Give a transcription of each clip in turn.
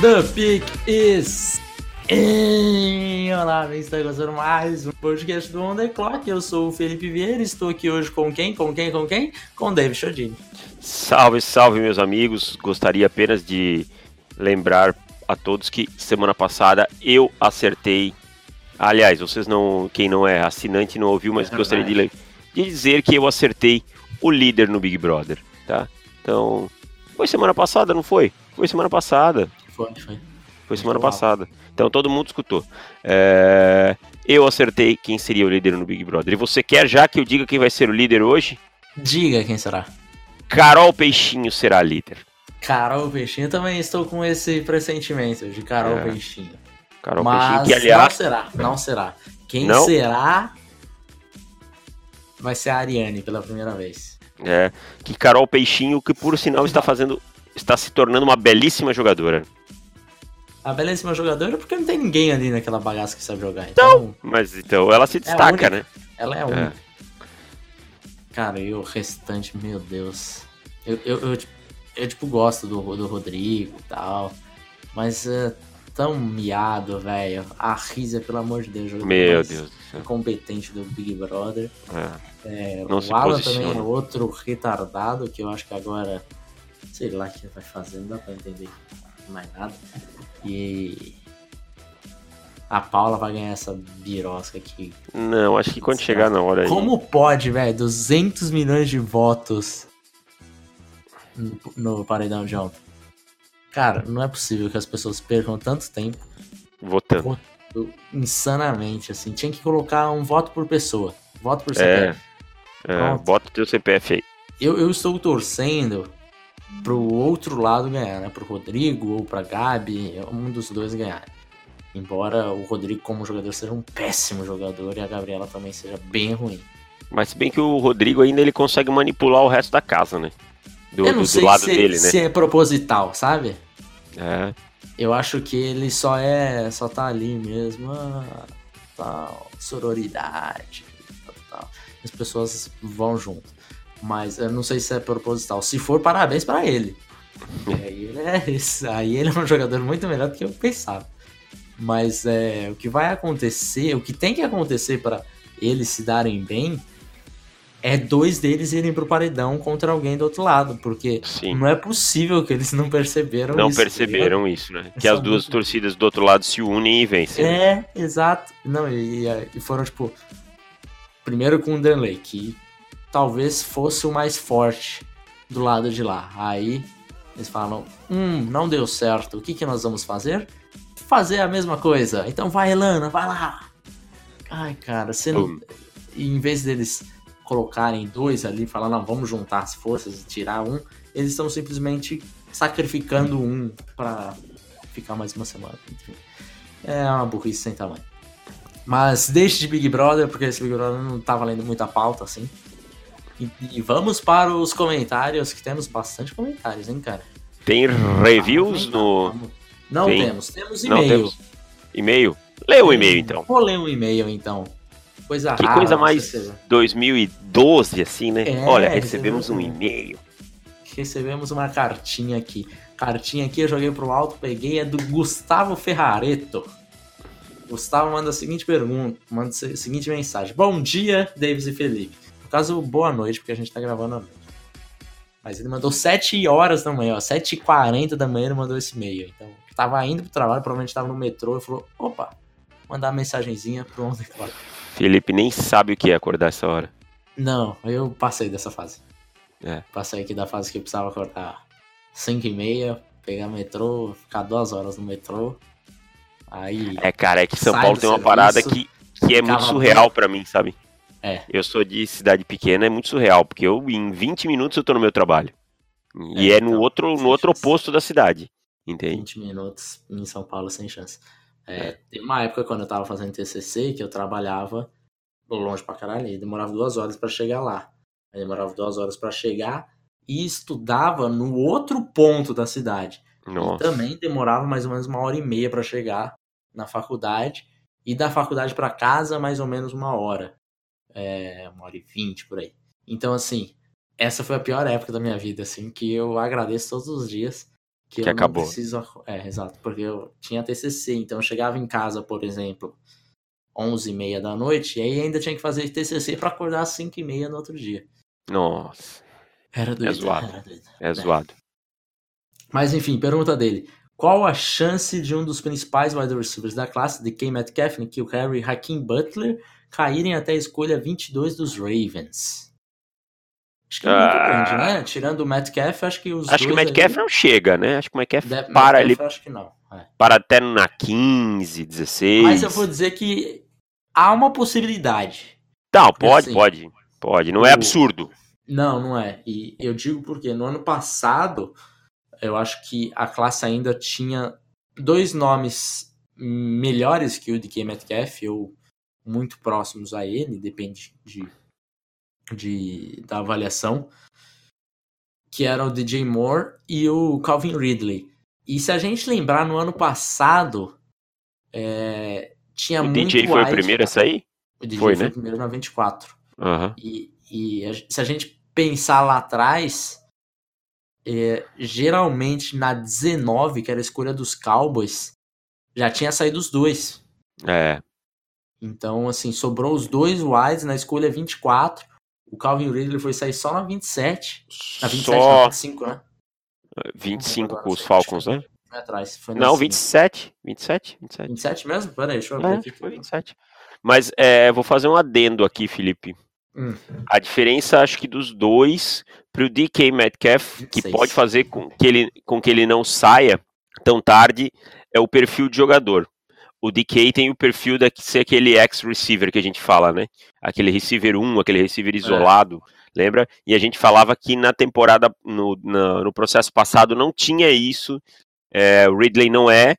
The Pick is in. Bem, está gostando mais um podcast do On The Clock. Eu sou o Felipe Vieira estou aqui hoje com quem? Com quem? Com quem? Com David Chodini. Salve, salve, meus amigos. Gostaria apenas de lembrar a todos que semana passada eu acertei. Aliás, vocês não, quem não é assinante não ouviu, mas é gostaria de, de dizer que eu acertei o líder no Big Brother, tá? Então, foi semana passada, não foi? Foi semana passada. Foi, foi. Foi semana passada. Então todo mundo escutou. É... Eu acertei quem seria o líder no Big Brother. E você quer já que eu diga quem vai ser o líder hoje? Diga quem será. Carol Peixinho será líder. Carol Peixinho, também estou com esse pressentimento de Carol é. Peixinho. Carol Mas Peixinho, que aliás. Não será, não será. Quem não? será vai ser a Ariane pela primeira vez. É, que Carol Peixinho, que por sinal está fazendo. está se tornando uma belíssima jogadora a belíssima jogadora porque não tem ninguém ali naquela bagaça que sabe jogar. Então, não, mas então ela se destaca, é né? Ela é a única. É. Cara, e o restante, meu Deus. Eu, eu, eu, eu, tipo, gosto do, do Rodrigo e tal. Mas é tão miado, velho. A Risa, pelo amor de Deus, jogador meu Deus competente do Big Brother. É. É, o Alan também é outro retardado que eu acho que agora. Sei lá o que vai fazer, não dá pra entender mais nada. E a Paula vai ganhar essa birosca aqui. Não, acho que quando chegar na hora aí. Como pode, velho? 200 milhões de votos no, no paredão de ontem. Cara, não é possível que as pessoas percam tanto tempo votando. votando insanamente, assim. Tinha que colocar um voto por pessoa. Voto por CPF. É, é bota o teu CPF aí. Eu, eu estou torcendo pro outro lado ganhar, né? Pro Rodrigo ou pra Gabi, um dos dois ganhar. Embora o Rodrigo, como jogador, seja um péssimo jogador e a Gabriela também seja bem ruim. Mas se bem que o Rodrigo ainda ele consegue manipular o resto da casa, né? Do, Eu não do, sei do lado se, dele, né? se é proposital, sabe? É. Eu acho que ele só é. só tá ali mesmo. Ah, tal, sororidade. Tal, tal. As pessoas vão junto. Mas eu não sei se é proposital. Se for, parabéns para ele. Aí ele, é, aí ele é um jogador muito melhor do que eu pensava. Mas é, o que vai acontecer, o que tem que acontecer para eles se darem bem é dois deles irem pro paredão contra alguém do outro lado, porque Sim. não é possível que eles não perceberam não isso. Não perceberam né? isso, né? que as duas muito... torcidas do outro lado se unem e vencem. É, né? exato. Não, e, e, foram, tipo, primeiro com o Danley, que talvez fosse o mais forte do lado de lá. Aí eles falam: Hum, não deu certo, o que, que nós vamos fazer? Fazer a mesma coisa. Então vai, Elana, vai lá. Ai, cara, você não. E em vez deles colocarem dois ali, falar, não, vamos juntar as forças e tirar um, eles estão simplesmente sacrificando um para ficar mais uma semana. Enfim, é uma burrice sem tamanho. Mas deixe de Big Brother, porque esse Big Brother não tá valendo muita pauta assim. E, e, vamos para os comentários, que temos bastante comentários, hein, cara? Tem reviews no. Não Tem? temos, temos e-mail. E-mail? Lê o e-mail então. Vou ler um e-mail então. Coisa que rara. coisa mais 2012, assim, né? É, Olha, recebemos um e-mail. Recebemos uma cartinha aqui. Cartinha aqui eu joguei pro alto, peguei, é do Gustavo Ferrareto. Gustavo manda a seguinte pergunta, manda a seguinte mensagem. Bom dia, Davis e Felipe. No caso, boa noite, porque a gente tá gravando à noite. Mas ele mandou 7 horas da manhã, ó. 7h40 da manhã ele mandou esse e-mail. Então, tava indo pro trabalho, provavelmente tava no metrô e falou: opa, mandar uma mensagenzinha pro 11 claro. Felipe nem sabe o que é acordar essa hora. Não, eu passei dessa fase. É. Passei aqui da fase que eu precisava acordar 5 e meia, pegar metrô, ficar duas horas no metrô. Aí. É, cara, é que São Paulo tem uma serviço, parada que, que é muito surreal para mim, sabe? É. Eu sou de cidade pequena, é muito surreal, porque eu em 20 minutos eu tô no meu trabalho. E é, é no então, outro no outro oposto da cidade. Entende? 20 minutos em São Paulo sem chance. É, tem uma época quando eu tava fazendo TCC que eu trabalhava longe pra caralho, e demorava duas horas para chegar lá. Aí demorava duas horas para chegar e estudava no outro ponto da cidade. Nossa. E também demorava mais ou menos uma hora e meia para chegar na faculdade. E da faculdade para casa, mais ou menos uma hora. É, uma hora e vinte por aí. Então, assim, essa foi a pior época da minha vida, assim, que eu agradeço todos os dias. Que, Que eu acabou. Não preciso, é, exato, porque eu tinha TCC, então eu chegava em casa, por exemplo, 11 e meia da noite, e aí ainda tinha que fazer TCC para acordar às 5 e meia no outro dia. Nossa, Era doido, zoado. era doido. é zoado. Mas enfim, pergunta dele. Qual a chance de um dos principais wide receivers da classe, DK Metcalf, Nikhil Harry e Hakeem Butler, caírem até a escolha 22 dos Ravens? Acho que é muito Ah. grande, né? Tirando o Metcalf, acho que os Acho que o Metcalf ali- não chega, né? Acho que o Metcalf De- para Metcalf ali, acho que não. é. para até na 15, 16. Mas eu vou dizer que há uma possibilidade. Não, pode, assim, pode. Pode. Não é o- absurdo. Não, não é. E eu digo porque no ano passado, eu acho que a classe ainda tinha dois nomes melhores que o DK Metcalf, ou muito próximos a ele, depende de, de, da avaliação, que era o DJ Moore e o Calvin Ridley. E se a gente lembrar, no ano passado, é, tinha O muito DJ foi o wide- primeiro a sair? O DJ foi, foi, né? o primeiro na 24. Aham. E, e a- se a gente pensar lá atrás, é, geralmente na 19, que era a escolha dos Cowboys, já tinha saído os dois. É. Então, assim, sobrou os dois wides na escolha 24. O Calvin Ridley foi sair só na 27. Na 27, na Só 25, né? 25 com os que Falcons, né? Atrás. Foi na Não, cinco. 27. 27? 27. 27 mesmo? Pera aí, deixa eu abrir É, aqui. foi 27. Mas é, vou fazer um adendo aqui, Felipe. Hum. A diferença, acho que dos dois, pro DK Metcalf, que 26. pode fazer com que, ele, com que ele não saia tão tarde, é o perfil de jogador. O DK tem o perfil de ser aquele ex-receiver que a gente fala, né? Aquele receiver 1, aquele receiver isolado, lembra? E a gente falava que na temporada, no, na- no processo passado, não tinha isso. É, o Ridley não é,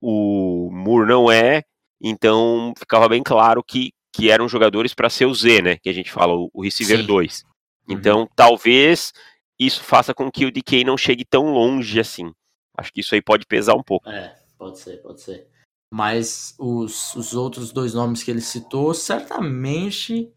o Moore não é, então ficava bem claro que, que eram jogadores para ser o Z, né? Que a gente fala, o, o receiver Sim. 2. Uhum. Então, talvez isso faça com que o DK não chegue tão longe assim. Acho que isso aí pode pesar um pouco. É, pode ser, pode ser. Mas os, os outros dois nomes que ele citou, certamente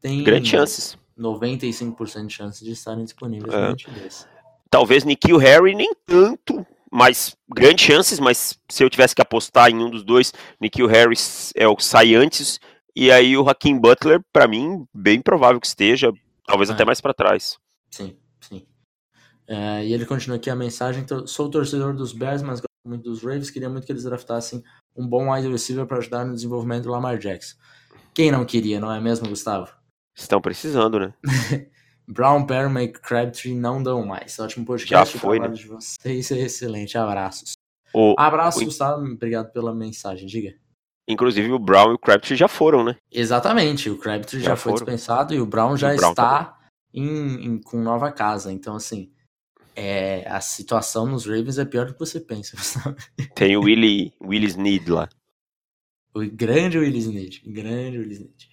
tem Grandes chances. 95% de chance de estarem disponíveis É. no 22. Talvez Nikhil Harry nem tanto, mas grandes chances, mas se eu tivesse que apostar em um dos dois, Nikhil Harry é o que sai antes, e aí o Hakim Butler, pra mim, bem provável que esteja, talvez É. até mais pra trás. Sim, sim. É, e ele continua aqui a mensagem: "Tô- sou torcedor dos Bears, mas gosto muito dos Ravens. Queria muito que eles draftassem um bom wide receiver para ajudar no desenvolvimento do Lamar Jackson. Quem não queria, não é mesmo, Gustavo? Estão precisando, né? Brown, Perriman e Crabtree não dão mais. Ótimo podcast. Já foi, trabalho de vocês é excelente. Abraços. O, Abraço, o- Gustavo. Obrigado pela mensagem. Diga. inclusive o Brown e o Crabtree já foram, né? Exatamente. O Crabtree já, Já foi foram. dispensado e o Brown já o Brown está em, em- com nova casa. Então, assim, é, a situação nos Ravens é pior do que você pensa. Gustavo. Tem o Willie, Willie Snead lá. O grande Willis Need. Grande Willis Need.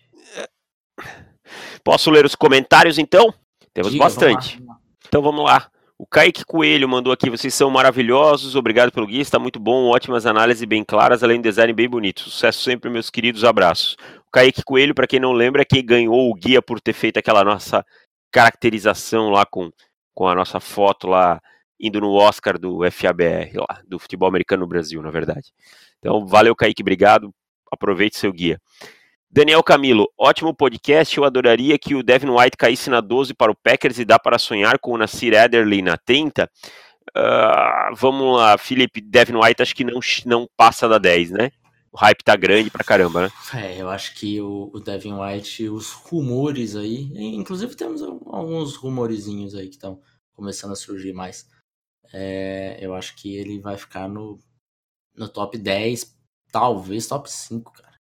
Posso ler os comentários então? Temos Diga, vamos bastante. lá. Então vamos lá. O Kaique Coelho mandou aqui, vocês são maravilhosos, obrigado pelo guia, está muito bom, ótimas análises bem claras, além do design bem bonito. Sucesso sempre, meus queridos, abraços. O Kaique Coelho, para quem não lembra, é quem ganhou o guia por ter feito aquela nossa caracterização lá com, com a nossa foto lá, indo no Oscar do FABR, lá, do futebol americano no Brasil, na verdade. Então, valeu, Kaique, obrigado, aproveite seu guia. Daniel Camilo, ótimo podcast. Eu adoraria que o Devin White caísse na 12 para o Packers e dá para sonhar com o Nasir Adderley na 30. Ah, vamos lá, Felipe. Devin White acho que não, não passa da 10, né? O hype tá grande pra caramba, né? É, eu acho que o, o Devin White, os rumores aí, inclusive temos alguns rumorizinhos aí que estão começando a surgir mais. É, eu acho que ele vai ficar no, no top 10, talvez top 5, cara.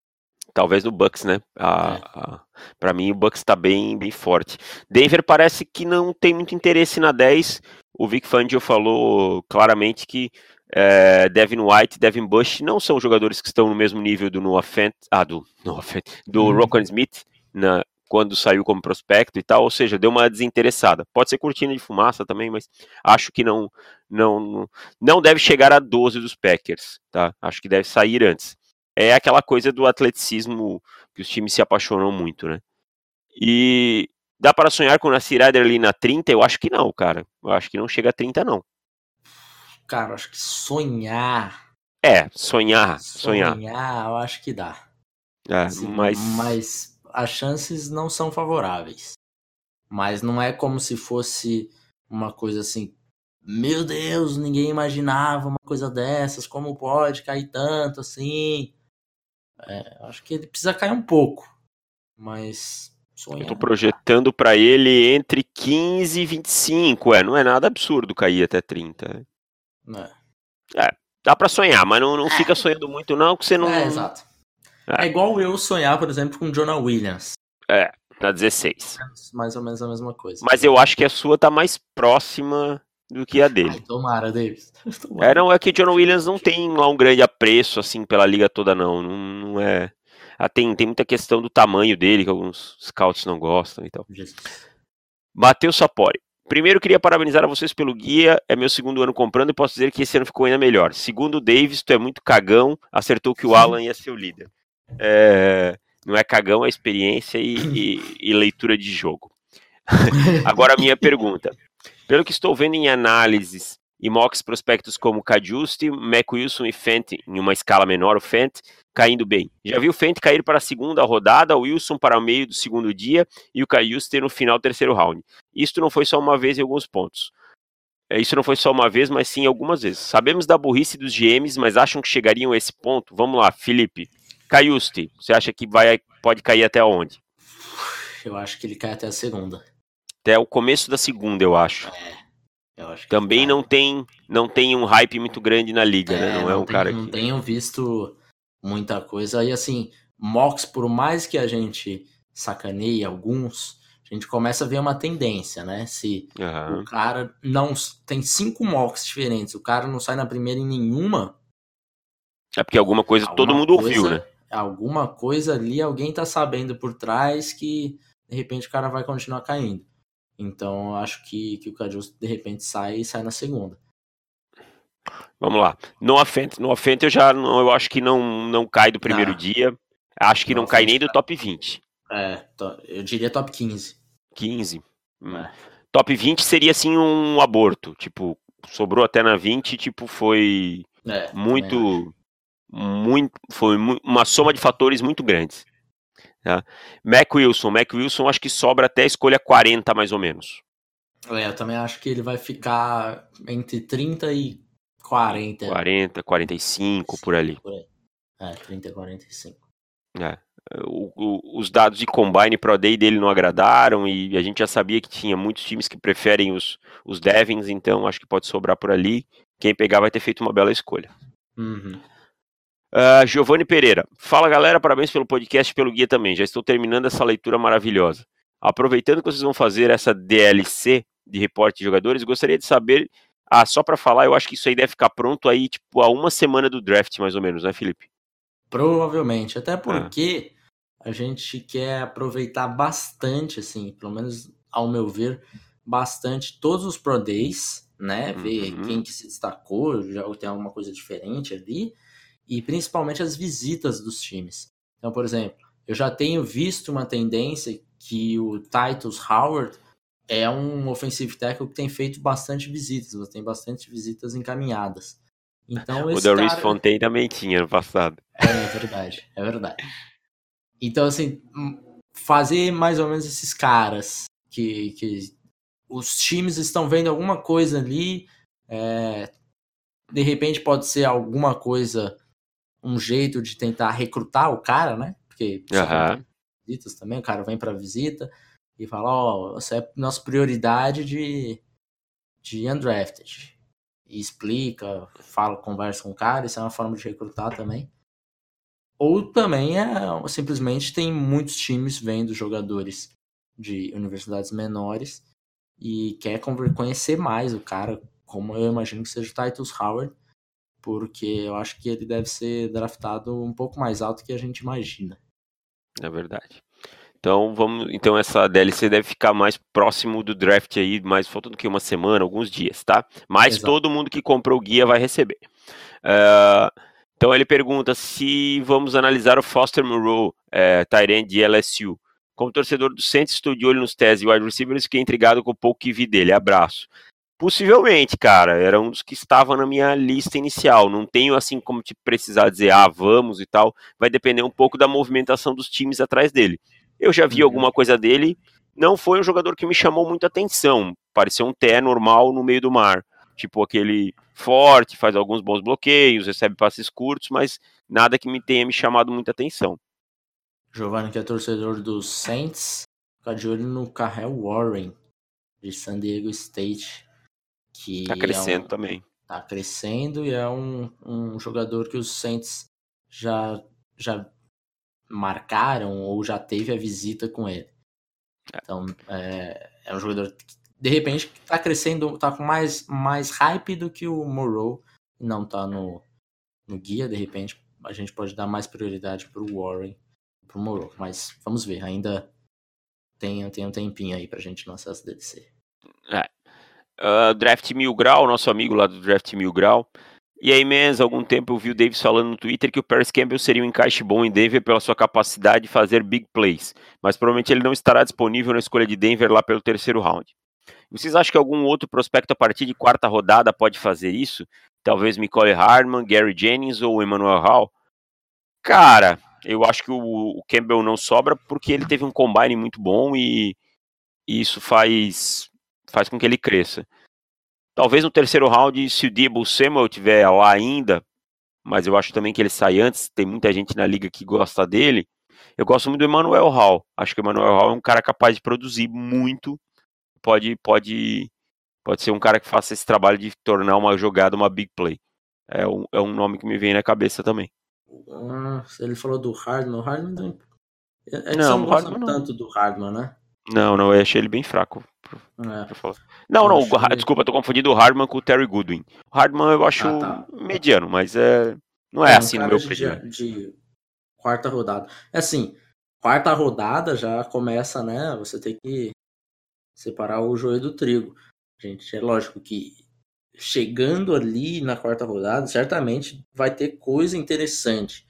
Talvez no Bucks, né? A, É. a, pra mim, o Bucks tá bem, bem forte. Denver parece que não tem muito interesse na 10. O Vic Fangio falou claramente que é, Devin White, Devin Bush não são jogadores que estão no mesmo nível do Noah Fent, ah, do Noah Fent, do. Rocco Smith na, quando saiu como prospecto e tal, ou seja, deu uma desinteressada. Pode ser cortina de fumaça também, mas acho que não não não deve chegar a 12 dos Packers, tá? Acho que deve sair antes. É aquela coisa do atleticismo que os times se apaixonam muito, né? E dá para sonhar com o Nasir ali na 30? Eu acho que não, cara. Eu acho que não chega a 30 não. Cara, acho que sonhar. É, sonhar, sonhar. Sonhar, eu acho que dá. É, assim, mas... mas as chances não são favoráveis. Mas não é como se fosse uma coisa assim, meu Deus, ninguém imaginava uma coisa dessas, como pode cair tanto assim? É, acho que ele precisa cair um pouco, mas sonhar. Eu tô projetando para ele entre 15 e 25, é, não é nada absurdo cair até 30. É. é dá para sonhar, mas não, não é. fica sonhando muito não, que você não... É, exato. É. é igual eu sonhar, por exemplo, com Jonah Williams. É, na 16. Mais ou menos a mesma coisa. Mas eu acho que a sua tá mais próxima do que a dele. Ai, tomara, Davis. Tomara. É, não, é que Jonah Williams não tem lá um grande apreço, assim, pela liga toda, não. Não, não é... Ah, tem, tem muita questão do tamanho dele, que alguns scouts não gostam e tal. Matheus Sapori. Primeiro, queria parabenizar a vocês pelo guia. É meu segundo ano comprando e posso dizer que esse ano ficou ainda melhor. Segundo o Davis, tu é muito cagão. Acertou que o Alan ia ser o líder. É, não é cagão, é experiência e, e, e leitura de jogo. Agora a minha pergunta. Pelo que estou vendo em análises e mocks prospectos como Cajuste, Mac Wilson e Fent, em uma escala menor, o Fent, caindo bem. Já viu o Fent cair para a segunda rodada, o Wilson para o meio do segundo dia e o Cajuste no final do terceiro round. Isto não foi só uma vez em alguns pontos. É, isso não foi só uma vez, mas sim algumas vezes. Sabemos da burrice dos GMs, mas acham que chegariam a esse ponto? Vamos lá, Felipe. Caiuste, você acha que vai, pode cair até onde? Eu acho que ele cai até a segunda. Até o começo da segunda, eu acho. É, Também não tem, não tem um hype muito grande na liga, né? é, né? Não, não é um tem, cara não que... tenho visto muita coisa. E assim, mocks, por mais que a gente sacaneie alguns, a gente começa a ver uma tendência, né? Se uhum. o cara não tem cinco mocks diferentes, o cara não sai na primeira em nenhuma. É porque alguma coisa alguma todo mundo coisa, ouviu, né? alguma coisa ali, alguém tá sabendo por trás que de repente o cara vai continuar caindo. Então acho que, que o Cajus de repente sai e sai na segunda. Vamos lá. No Fent, no Fent eu já não, eu acho que não, não cai do primeiro ah, dia. Acho que não cai nem do top 20. É, eu diria top 15. 15. Hum. É. Top 20 seria assim um aborto. Tipo, sobrou até na 20, tipo, foi é, muito muito, foi uma soma de fatores muito grandes. Tá? Mac Wilson, Mac Wilson acho que sobra até a escolha 40 mais ou menos. É, eu também acho que ele vai ficar entre 30 e 40. 40, 45 por ali. Por aí. É, 30 e 45. É. O, o, os dados de Combine Pro Day dele não agradaram e a gente já sabia que tinha muitos times que preferem os, os Devins, então acho que pode sobrar por ali. Quem pegar vai ter feito uma bela escolha. Uhum. Uh, Giovanni Pereira. Fala galera, parabéns pelo podcast e pelo guia também. Já estou terminando essa leitura maravilhosa. Aproveitando que vocês vão fazer essa DLC de reporte de jogadores, gostaria de saber. Ah, só para falar, eu acho que isso aí deve ficar pronto aí, tipo, a uma semana do draft, mais ou menos, né, Felipe? Provavelmente. Até porque ah. a gente quer aproveitar bastante, assim, pelo menos ao meu ver, bastante todos os Pro Days, né? Ver uhum. quem que se destacou, já tem alguma coisa diferente ali e principalmente as visitas dos times. Então, por exemplo, eu já tenho visto uma tendência que o Titus Howard é um offensive tackle que tem feito bastante visitas, tem bastante visitas encaminhadas. Então, o Doris cara... Fontaine também tinha no passado. É, é verdade, é verdade. Então, assim, fazer mais ou menos esses caras que, que os times estão vendo alguma coisa ali, é, de repente pode ser alguma coisa um jeito de tentar recrutar o cara, né? Porque uhum. visitas também, o cara vem para visita e fala, ó, oh, essa é nossa prioridade de, de undrafted. E explica, fala, conversa com o cara, isso é uma forma de recrutar também. Ou também é simplesmente tem muitos times vendo jogadores de universidades menores e quer conhecer mais o cara, como eu imagino que seja o Titus Howard, porque eu acho que ele deve ser draftado um pouco mais alto que a gente imagina. É verdade. Então vamos, então essa DLC deve ficar mais próximo do draft aí, mais faltando que uma semana, alguns dias, tá? Mas Exato. todo mundo que comprou o guia vai receber. Uh, então ele pergunta se vamos analisar o Foster Moreau, é, Tyrant de LSU. Como torcedor do Saints, estou de olho nos e wide receivers, fiquei intrigado com o pouco que vi dele. Abraço. Possivelmente, cara, era um dos que estava na minha lista inicial. Não tenho assim como te precisar dizer, ah, vamos e tal. Vai depender um pouco da movimentação dos times atrás dele. Eu já vi uhum. alguma coisa dele, não foi um jogador que me chamou muita atenção. Pareceu um Té normal no meio do mar. Tipo aquele forte, faz alguns bons bloqueios, recebe passes curtos, mas nada que me tenha me chamado muita atenção. Giovanni, que é torcedor dos Saints, fica de olho no Carrell Warren, de San Diego State. Que tá crescendo é um, também. Tá crescendo e é um, um jogador que os Saints já, já marcaram ou já teve a visita com ele. É. Então, é, é um jogador que, de repente, tá crescendo, tá com mais, mais hype do que o Morrow, não tá no, no guia, de repente a gente pode dar mais prioridade pro Warren, pro Morrow, mas vamos ver, ainda tem, tem um tempinho aí pra gente lançar essa DLC. É, Uh, Draft Mil Grau, nosso amigo lá do Draft Mil Grau. E aí, há algum tempo eu vi o Davis falando no Twitter que o Paris Campbell seria um encaixe bom em Denver pela sua capacidade de fazer big plays, mas provavelmente ele não estará disponível na escolha de Denver lá pelo terceiro round. Vocês acham que algum outro prospecto a partir de quarta rodada pode fazer isso? Talvez Nicole Hardman, Gary Jennings ou Emmanuel Hall? Cara, eu acho que o, o Campbell não sobra porque ele teve um combine muito bom e, e isso faz faz com que ele cresça. Talvez no terceiro round, se o Debo Samuel tiver lá ainda, mas eu acho também que ele sai antes, tem muita gente na liga que gosta dele. Eu gosto muito do Emmanuel Hall. Acho que o Emmanuel Hall é um cara capaz de produzir muito. Pode, pode, pode ser um cara que faça esse trabalho de tornar uma jogada uma big play. É um, é um nome que me vem na cabeça também. Ah, ele falou do Hardman. O Hardman não. É, não, não gosta tanto do Hardman, né? Não, não, eu achei ele bem fraco. É. Não, não, o, desculpa, tô confundindo o Hardman com o Terry Goodwin. O Hardman eu acho ah, tá. mediano, mas é, não é, é assim no meu de, de quarta rodada. É assim, quarta rodada já começa, né? Você tem que separar o joio do trigo. Gente, é lógico que chegando ali na quarta rodada, certamente vai ter coisa interessante.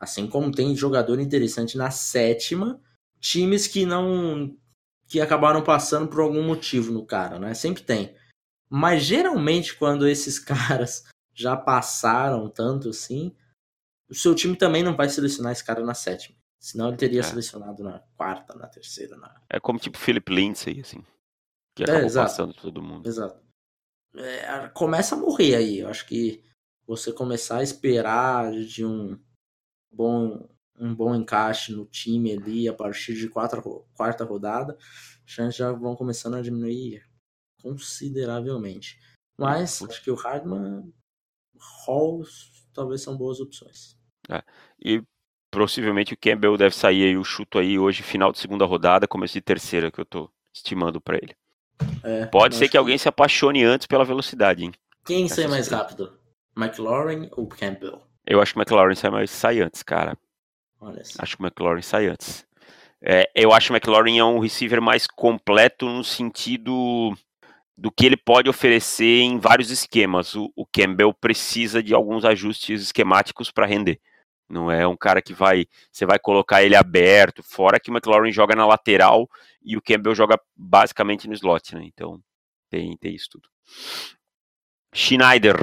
Assim como tem jogador interessante na sétima, times que não que acabaram passando por algum motivo no cara, né? Sempre tem. Mas geralmente quando esses caras já passaram tanto assim, o seu time também não vai selecionar esse cara na sétima. Senão ele teria é. selecionado na quarta, na terceira. Na... É como tipo Philip Lindsay, assim. Que acabou é, passando todo mundo. Exato. É, começa a morrer aí. Eu acho que você começar a esperar de um bom um bom encaixe no time ali a partir de quatro, quarta rodada, as chances já vão começando a diminuir consideravelmente. Mas acho que o Hardman, Hall, talvez são boas opções. É. E possivelmente o Campbell deve sair aí, o chuto aí hoje, final de segunda rodada, começo de terceira, que eu tô estimando para ele. É, Pode ser que, que alguém se apaixone antes pela velocidade, hein? Quem sai mais rápido? McLaurin ou Campbell? Eu acho que o McLaurin sai, mais, sai antes, cara. Acho que o McLaurin sai antes. É, eu acho que o McLaurin é um receiver mais completo no sentido do que ele pode oferecer em vários esquemas. O, o Campbell precisa de alguns ajustes esquemáticos para render. Não é um cara que vai. Você vai colocar ele aberto, fora que o McLaurin joga na lateral e o Campbell joga basicamente no slot, né? Então tem, tem isso tudo. Schneider.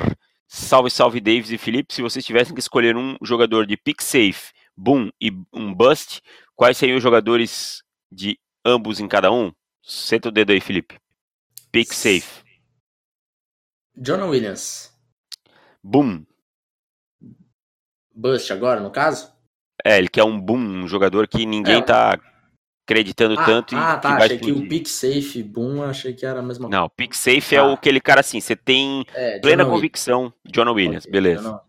Salve, salve, Davis e Felipe. Se vocês tivessem que escolher um jogador de pick safe boom e um bust, quais seriam os jogadores de ambos em cada um? Senta o dedo aí, Felipe. Pick safe. John Williams. Boom. Bust agora, no caso? É, ele quer um boom, um jogador que ninguém é, tá acreditando ah, tanto. Ah, tá. achei explodir. que o pick safe, boom, achei que era a mesma coisa. Não, pick safe é ah. é aquele cara assim, você tem é, plena John convicção. Williams. John Williams, okay, beleza.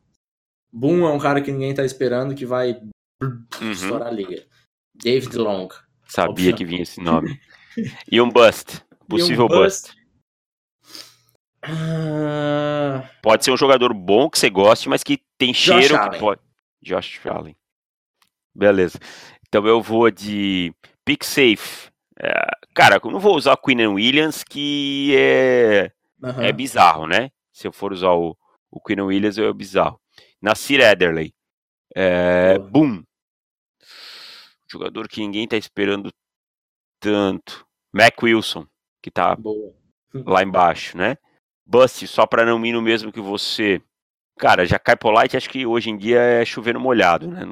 Boom é um cara que ninguém tá esperando, que vai uhum. estourar a liga. David Long. Sabia opção. que vinha esse nome. E um bust. Possível um bust. bust. Ah, Pode ser um jogador bom que você goste, mas que tem cheiro que Allen. pode. Josh Allen. Beleza. Então eu vou de pick safe. É, cara, eu não vou usar o Queen Williams, que é, aham. é bizarro, né? Se eu for usar o, o Queen Williams, é bizarro. Nasir Ederley. É, boom. Jogador que ninguém tá esperando tanto. Mac Wilson, que tá Boa. lá embaixo, né? Bust, só pra não ir no mesmo que você. Cara, já cai Polite, acho que hoje em dia é chover no molhado, né?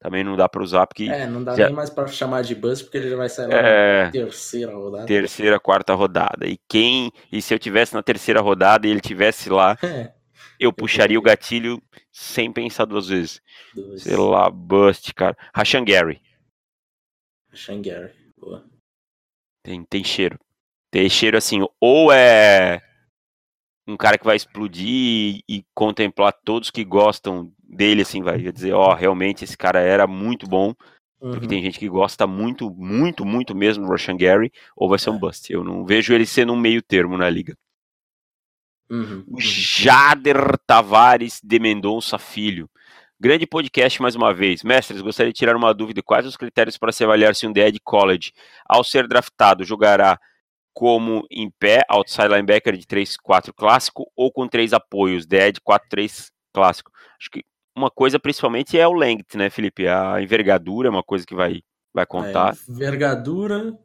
Também não dá pra usar, porque É, não dá Já- nem mais pra chamar de bus, porque ele já vai sair lá é na terceira rodada. terceira, quarta rodada. E quem. E se eu tivesse na terceira rodada e ele tivesse lá, É, eu puxaria o gatilho sem pensar duas vezes. dois. Sei lá, Bust, cara. Rashan Gary. Shangari. Boa. Tem, tem cheiro. Tem cheiro assim, ou é um cara que vai explodir e, contemplar todos que gostam dele, assim, vai dizer, ó, realmente esse cara era muito bom, porque Uhum. tem gente que gosta muito, muito, muito mesmo do Russian Gary, ou vai ser um É. bust. Eu não vejo ele sendo um meio termo na liga. Uhum. O Uhum. Jader Tavares de Mendonça Filho. Grande podcast mais uma vez. Mestres, gostaria de tirar uma dúvida. Quais os critérios para se avaliar se um DE de college, ao ser draftado, jogará como em pé, outside linebacker de 3-4 clássico ou com três apoios, DE de 4-3 clássico? Acho que uma coisa principalmente é o length, né, Felipe? A envergadura é uma coisa que vai, vai contar. É, envergadura,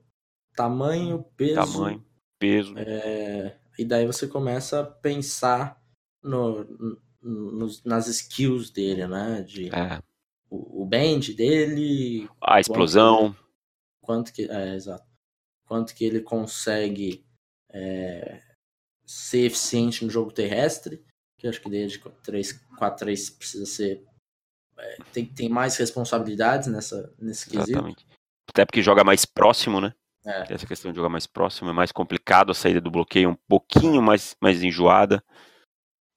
tamanho, peso. Tamanho, peso. é, e daí você começa a pensar no, no- nos- nas skills dele, né? De, É, o, o bend dele, a explosão. quanto que. É, exato. Quanto que ele consegue é, ser eficiente no jogo terrestre. Que acho que desde 4-3 precisa ser. é, tem, tem mais responsabilidades nessa, nesse quesito. Exatamente. Até porque joga mais próximo, né? É. Essa questão de jogar mais próximo é mais complicado, a saída do bloqueio é um pouquinho mais, mais enjoada.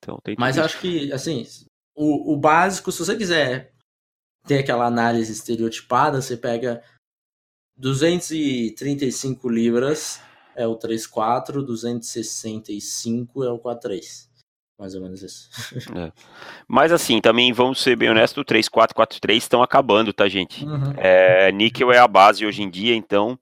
Então tem Mas acho que, assim, o, o básico, se você quiser ter aquela análise estereotipada, você pega 235 libras é o 3-4, 265 é o 4-3. Mais ou menos isso. Mas assim, também vamos ser bem honestos, o 3-4-4-3 estão acabando, tá, gente? Uhum. É, níquel é a base hoje em dia, então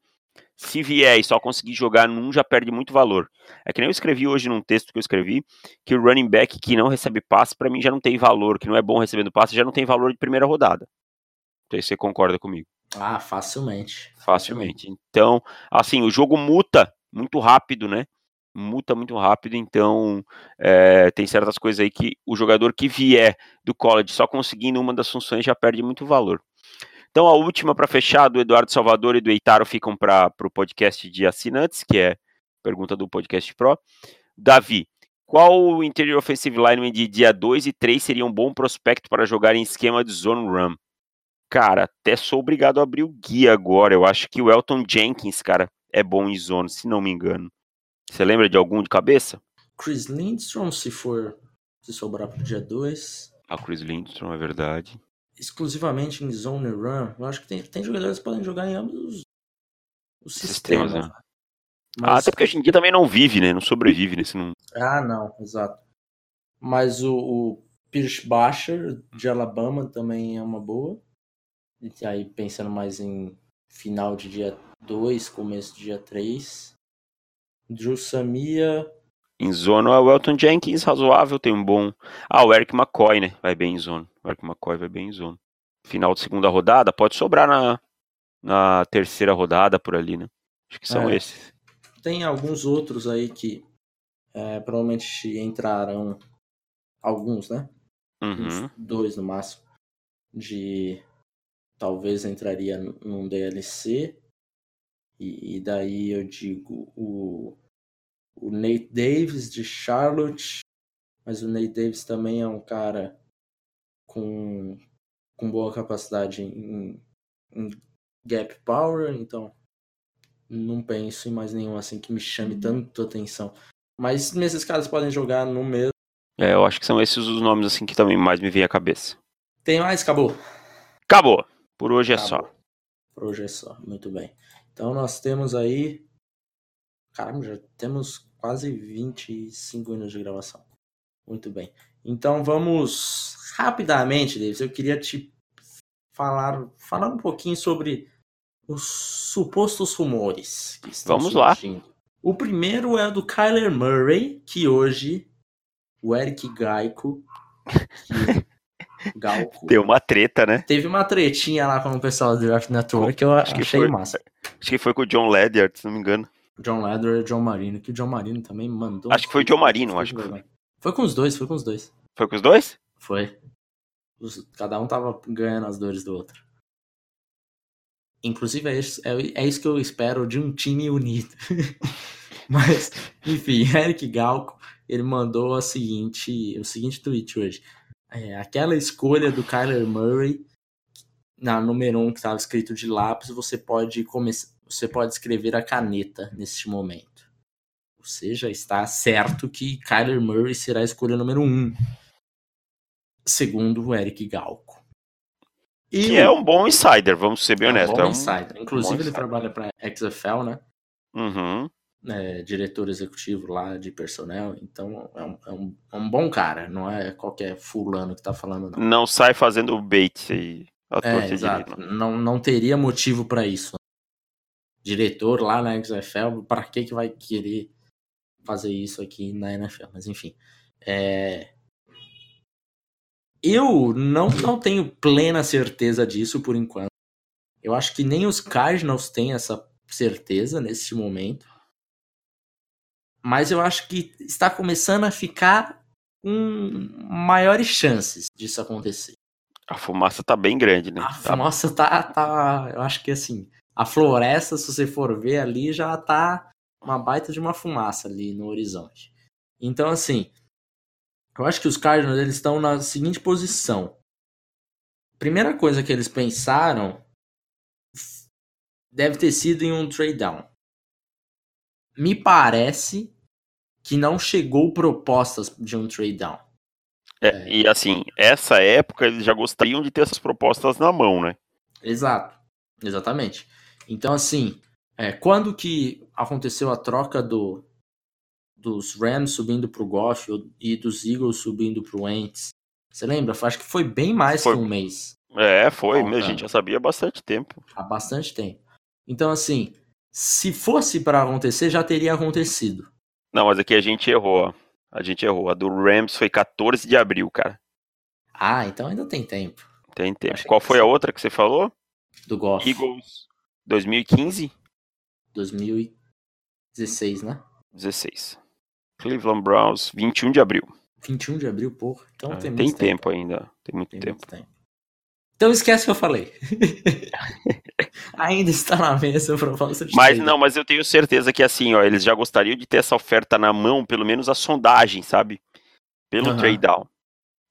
se vier e só conseguir jogar num, já perde muito valor. É que nem eu escrevi hoje num texto que eu escrevi, que o running back que não recebe passe, pra mim já não tem valor, que não é bom recebendo passe, já não tem valor de primeira rodada. Então você concorda comigo? Ah, facilmente. Facilmente. Então, assim, o jogo muta muito rápido, né? Muta muito rápido, então é, tem certas coisas aí que o jogador que vier do college só conseguindo uma das funções já perde muito valor. Então, a última para fechar, do Eduardo Salvador e do Eitaro ficam para o podcast de assinantes, que é pergunta do podcast Pro. Davi, qual o interior offensive lineman de dia 2 e 3 seria um bom prospecto para jogar em esquema de zone run? Cara, até sou obrigado a abrir o guia agora. Eu acho que o Elton Jenkins, cara, é bom em zone, se não me engano. Você lembra de algum de cabeça? Chris Lindstrom, se for. Se sobrar pro dia 2. Ah, Chris Lindstrom, é verdade. Exclusivamente em zone run. Eu acho que tem, tem jogadores que podem jogar em ambos os, os Sistemas, sistemas. né? Mas- Ah, até porque hoje em dia também não vive, né? Não sobrevive nesse. Não... Ah, não, exato. Mas o, o Pierce Bacher de Alabama também é uma boa. E aí pensando mais em final de dia 2, começo de dia 3. Drew Samia. Em zona é o Elton Jenkins, razoável, tem um bom. Ah, o Eric McCoy, né? Vai bem em zona. O Eric McCoy vai bem em zona. Final de segunda rodada, pode sobrar na, na terceira rodada por ali, né? Acho que são É. esses. Tem alguns outros aí que é, provavelmente entrarão. Alguns, né? Uhum. dois no máximo. De. Talvez entraria num DLC. E, e daí eu digo o, o Nate Davis de Charlotte. Mas o Nate Davis também é um cara com, com boa capacidade em, em gap power. Então não penso em mais nenhum assim que me chame tanto atenção. Mas nesses caras podem jogar no mesmo. É, eu acho que são esses os nomes assim que também mais me vem à cabeça. Tem mais? Acabou. Acabou. Por hoje é só. Acabou. Por hoje é só. Muito bem. Então nós temos aí. Caramba, já temos quase 25 minutos de gravação. Muito bem. Então vamos rapidamente, Davis. Eu queria te falar, falar um pouquinho sobre os supostos rumores que estão Vamos surgindo. lá. O primeiro é do Kyler Murray, que hoje o Eric Gaico, que, Galco, Deu uma treta, né? teve uma tretinha lá com o pessoal do Draft Network que eu Acho que achei foi. massa. Acho que foi com o John Ledyard, se não me engano. John Ledger e John Marino, que o John Marino também mandou. Acho que foi o John Marino, acho que foi. Foi com os dois, foi com os dois. Foi com os dois? Foi. Os- cada um tava ganhando as dores do outro. Inclusive, é isso, é, é isso que eu espero de um time unido. Mas, enfim, Eric Galco, ele mandou a seguinte, o seguinte tweet hoje. É, aquela escolha do Kyler Murray, na número 1 um, que estava escrito de lápis, você pode começar, você pode escrever a caneta neste momento. Ou seja, está certo que Kyler Murray será a escolha número 1. Um, segundo o Eric Galco. E Que é um bom insider, vamos ser bem é um honestos. bom É um- insider. Inclusive, bom ele insider. trabalha para XFL, né? Uhum. É, diretor executivo lá de personnel. Então, é um, é, um, é um bom cara. Não é qualquer fulano que tá falando, não. Não sai fazendo bait aí. É, exato. Não, não teria motivo para isso. Diretor lá na XFL, para que que vai querer fazer isso aqui na NFL? Mas enfim. É... Eu não, não tenho plena certeza disso por enquanto. Eu acho que nem os Cardinals têm essa certeza nesse momento. Mas eu acho que está começando a ficar com maiores chances disso acontecer. A fumaça tá bem grande, né? A Tá- fumaça tá, tá. Eu acho que assim. A floresta, se você for ver ali, já tá uma baita de uma fumaça ali no horizonte. Então, assim. Eu acho que os Cardinals eles estão na seguinte posição. Primeira coisa que eles pensaram deve ter sido em um trade down. Me parece que não chegou propostas de um trade down. É, E assim, essa época eles já gostariam de ter essas propostas na mão, né? Exato, exatamente. Então, assim, é, quando que aconteceu a troca do, dos Rams subindo pro Goff e dos Eagles subindo pro Wentz? Você lembra? Acho que foi bem mais Foi. que um mês, É, foi, Bom, a gente já sabia há bastante tempo. há bastante tempo. Então, assim, se fosse para acontecer, já teria acontecido. Não, mas aqui a gente errou, ó. A gente errou. A do Rams foi 14 de abril, cara. Ah, então ainda tem tempo. Tem tempo. Achei Qual foi sim. a outra que você falou? Do Goff, Eagles 2015? 2016, né? 16. Cleveland Browns, 21 de abril. 21 de abril, porra. Então Ah, tem tem muito tempo ainda. Tem muito Tem tempo. muito tempo. Então esquece o que eu falei. Ainda está na mesa a proposta de Mas não, mas eu tenho certeza que assim, ó, eles já gostariam de ter essa oferta na mão, pelo menos a sondagem, sabe? Pelo trade down.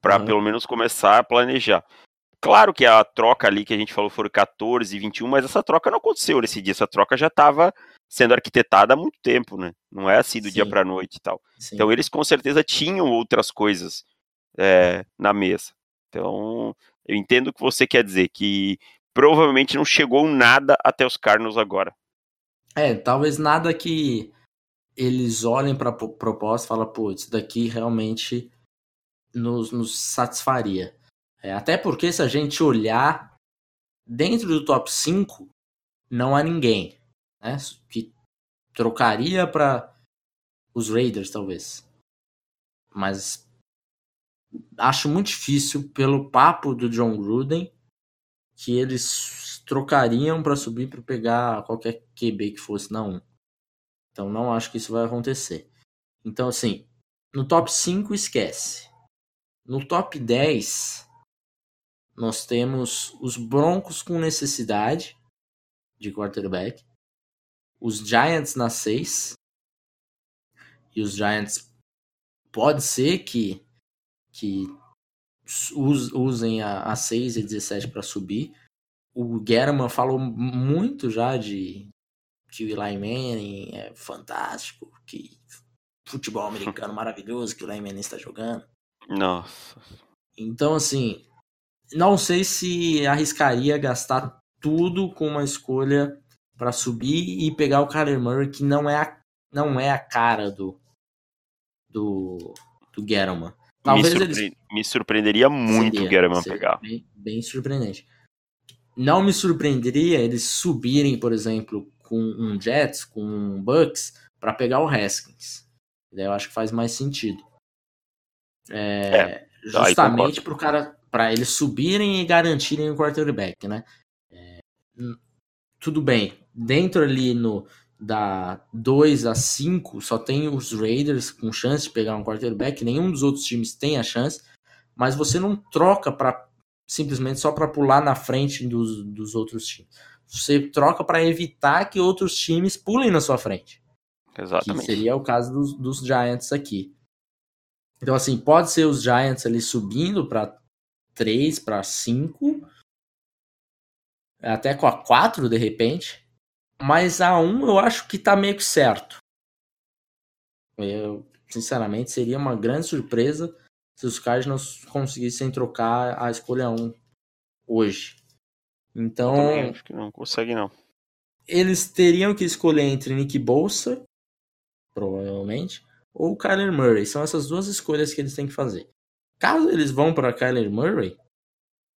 Pra Aham. pelo menos começar a planejar. Claro que a troca ali que a gente falou foram 14 e 21, mas essa troca não aconteceu nesse dia. Essa troca já estava sendo arquitetada há muito tempo, né? Não é assim do dia Sim. pra noite e tal. Sim. Então eles com certeza tinham outras coisas é, na mesa. Então eu entendo o que você quer dizer, que provavelmente não chegou nada até os Cardinals agora. É, talvez nada que eles olhem para a proposta e falem, pô, isso daqui realmente nos, nos satisfaria. É, até porque se a gente olhar dentro do top 5, não há ninguém né, que trocaria para os Raiders, talvez. Mas acho muito difícil, pelo papo do John Gruden, que eles trocariam para subir para pegar qualquer QB que fosse na 1. Então não acho que isso vai acontecer. Então, assim, no top 5 esquece. No top 10, nós temos os Broncos com necessidade de quarterback, os Giants na 6, e os Giants pode ser que, que us- usem a, a 6 e 17 para subir. O Guerman falou muito já de que o Eli Manning é fantástico, que futebol americano maravilhoso que o Eli Manning está jogando. Nossa. Então, assim, não sei se arriscaria gastar tudo com uma escolha para subir e pegar o Kyler Murray, que não é a, não é a cara do, do, do Gettleman. Talvez me, surpre... eles... me surpreenderia muito seria, o Gettleman pegar. Bem, bem surpreendente. Não me surpreenderia eles subirem, por exemplo, com um Jets, com um Bucks, para pegar o Haskins. Daí eu acho que faz mais sentido. É, é, justamente para cara, para eles subirem e garantirem o quarterback, né? É, tudo bem, dentro ali no da 2 a 5, só tem os Raiders com chance de pegar um quarterback, nenhum dos outros times tem a chance, mas você não troca para simplesmente só para pular na frente dos, dos outros times. Você troca para evitar que outros times pulem na sua frente. Exatamente. Que seria o caso dos, dos Giants aqui. Então, assim, pode ser os Giants ali subindo para 3, para 5, até com a 4 de repente. Mas a 1 eu acho que tá meio que certo. Eu, sinceramente, seria uma grande surpresa se os Cardinals conseguissem trocar a escolha 1 hoje. Então. acho que não consegue, não. Eles teriam que escolher entre Nick Bolsa, provavelmente, ou Kyler Murray. São essas duas escolhas que eles têm que fazer. Caso eles vão para Kyler Murray,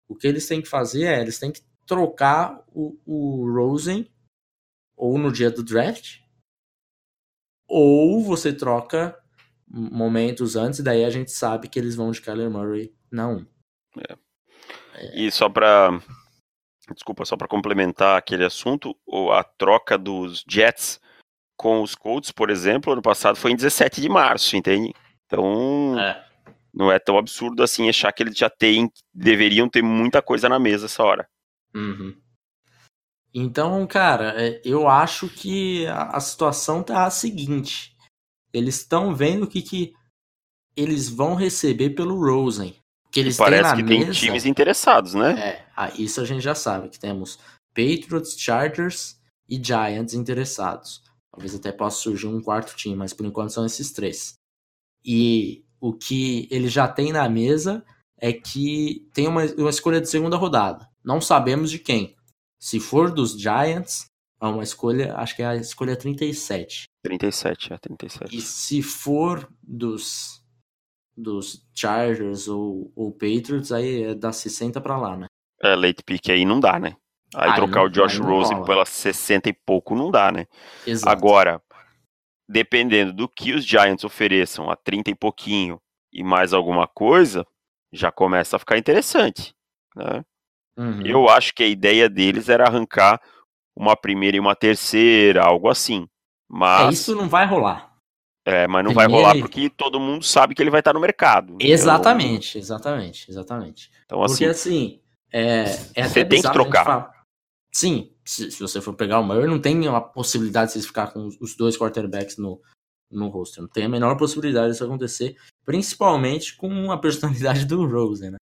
o que eles têm que fazer é eles têm que trocar o, o Rosen ou no dia do draft, ou você troca momentos antes, daí a gente sabe que eles vão de Kyler Murray na 1. É. É. E só para desculpa, só para complementar aquele assunto, a troca dos Jets com os Colts, por exemplo, ano passado foi em 17 de março, entende? Então, é. Não é tão absurdo assim achar que eles já têm, deveriam ter muita coisa na mesa essa hora. Uhum. Então, cara, é, eu acho que a situação tá a seguinte. Eles estão vendo o que, que eles vão receber pelo Rosen. Que eles parece que mesa, tem times interessados, né? É, ah, isso a gente já sabe, que temos Patriots, Chargers e Giants interessados. Talvez até possa surgir um quarto time, mas por enquanto são esses três. E o que ele já tem na mesa é que tem uma, uma escolha de segunda rodada. Não sabemos de quem. Se for dos Giants, é uma escolha, acho que é a escolha 37. 37, é 37. E se for dos dos Chargers ou, ou Patriots, aí é da 60 para lá, né? É, late pick aí não dá, né? Aí, aí trocar não, o Josh Rosen pela 60 e pouco não dá, né? Exato. Agora, dependendo do que os Giants ofereçam a 30 e pouquinho e mais alguma coisa, já começa a ficar interessante, né? Uhum. Eu acho que a ideia deles era arrancar uma primeira e uma terceira, algo assim. Mas. É, isso não vai rolar. É, mas não Primeiro... vai rolar porque todo mundo sabe que ele vai estar no mercado. Exatamente, então... exatamente, exatamente. Então, assim, porque assim, é, é você tem que trocar. Sim, se, se, você for pegar o Murray, não tem a possibilidade de você ficar com os dois quarterbacks no, no roster. Não tem a menor possibilidade disso acontecer, principalmente com a personalidade do Rosen, né?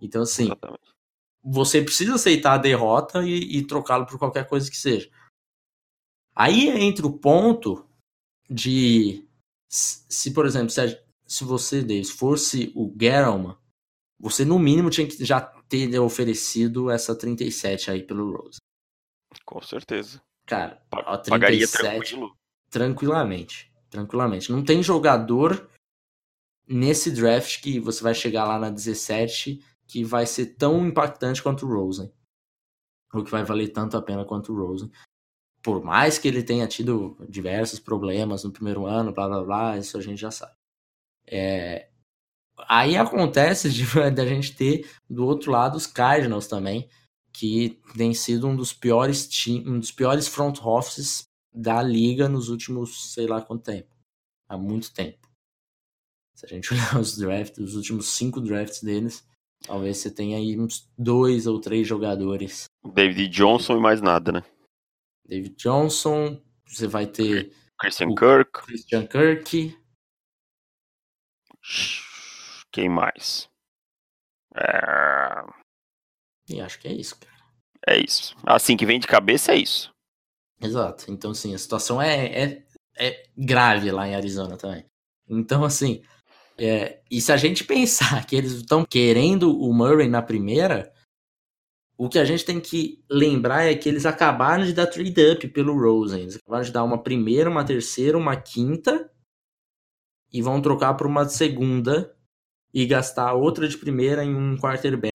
Então, assim, Exatamente você precisa aceitar a derrota e, e trocá-lo por qualquer coisa que seja. Aí entra o ponto de se, por exemplo, se, se você, Davis, fosse o Gettleman, você no mínimo tinha que já ter oferecido essa 37 aí pelo Rose. Com certeza. Cara, a 37, Pagaria tranquilo. tranquilamente. Tranquilamente. Não tem jogador nesse draft que você vai chegar lá na 17 que vai ser tão impactante quanto o Rosen. Ou que vai valer tanto a pena quanto o Rosen. Por mais que ele tenha tido diversos problemas no primeiro ano, blá blá blá, isso a gente já sabe. É... Aí acontece de, de a gente ter do outro lado os Cardinals também, que tem sido um dos piores um dos piores front offices da liga nos últimos sei lá quanto tempo. Há muito tempo. Se a gente olhar os drafts, os últimos cinco drafts deles, Talvez você tenha aí uns dois ou três jogadores. David Johnson e mais nada, né? David Johnson, você vai ter. Christian Kirk. Christian Kirk. Quem mais? É... E acho que é isso, cara. É isso. Assim que vem de cabeça é isso. Exato. Então, assim, a situação é, é, é grave lá em Arizona também. Então, assim, é, e se a gente pensar que eles estão querendo o Murray na primeira, o que a gente tem que lembrar é que eles acabaram de dar trade up pelo Rosen. Eles acabaram de dar uma primeira, uma terceira, uma quinta e vão trocar por uma segunda e gastar outra de primeira em um quarterback,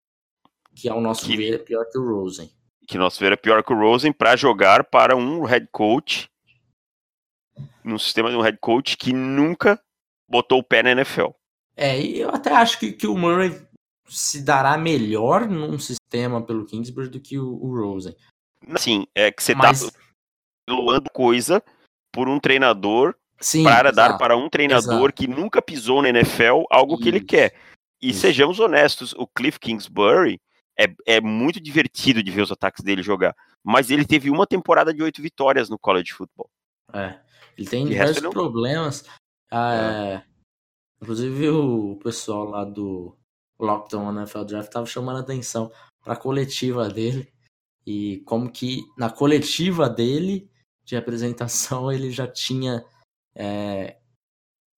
que ao nosso Que- ver é pior que o Rosen. Que nosso ver é pior que o Rosen para jogar para um head coach num sistema de um head coach que nunca botou o pé na NFL. É, e eu até acho que, que o Murray se dará melhor num sistema pelo Kingsbury do que o, o Rosen. Assim, é que você Mas, tá doando coisa por um treinador sim, para dar exato. para um treinador exato. que nunca pisou na NFL algo que ele Isso, quer. E isso. sejamos honestos, o Cliff Kingsbury é, é muito divertido de ver os ataques dele jogar. Mas ele teve uma temporada de oito vitórias no college football. É, ele tem De diversos não- problemas. Ah, é, Inclusive o pessoal lá do Lockdown NFL Draft tava chamando atenção para a coletiva dele e como que na coletiva dele de apresentação ele já tinha é,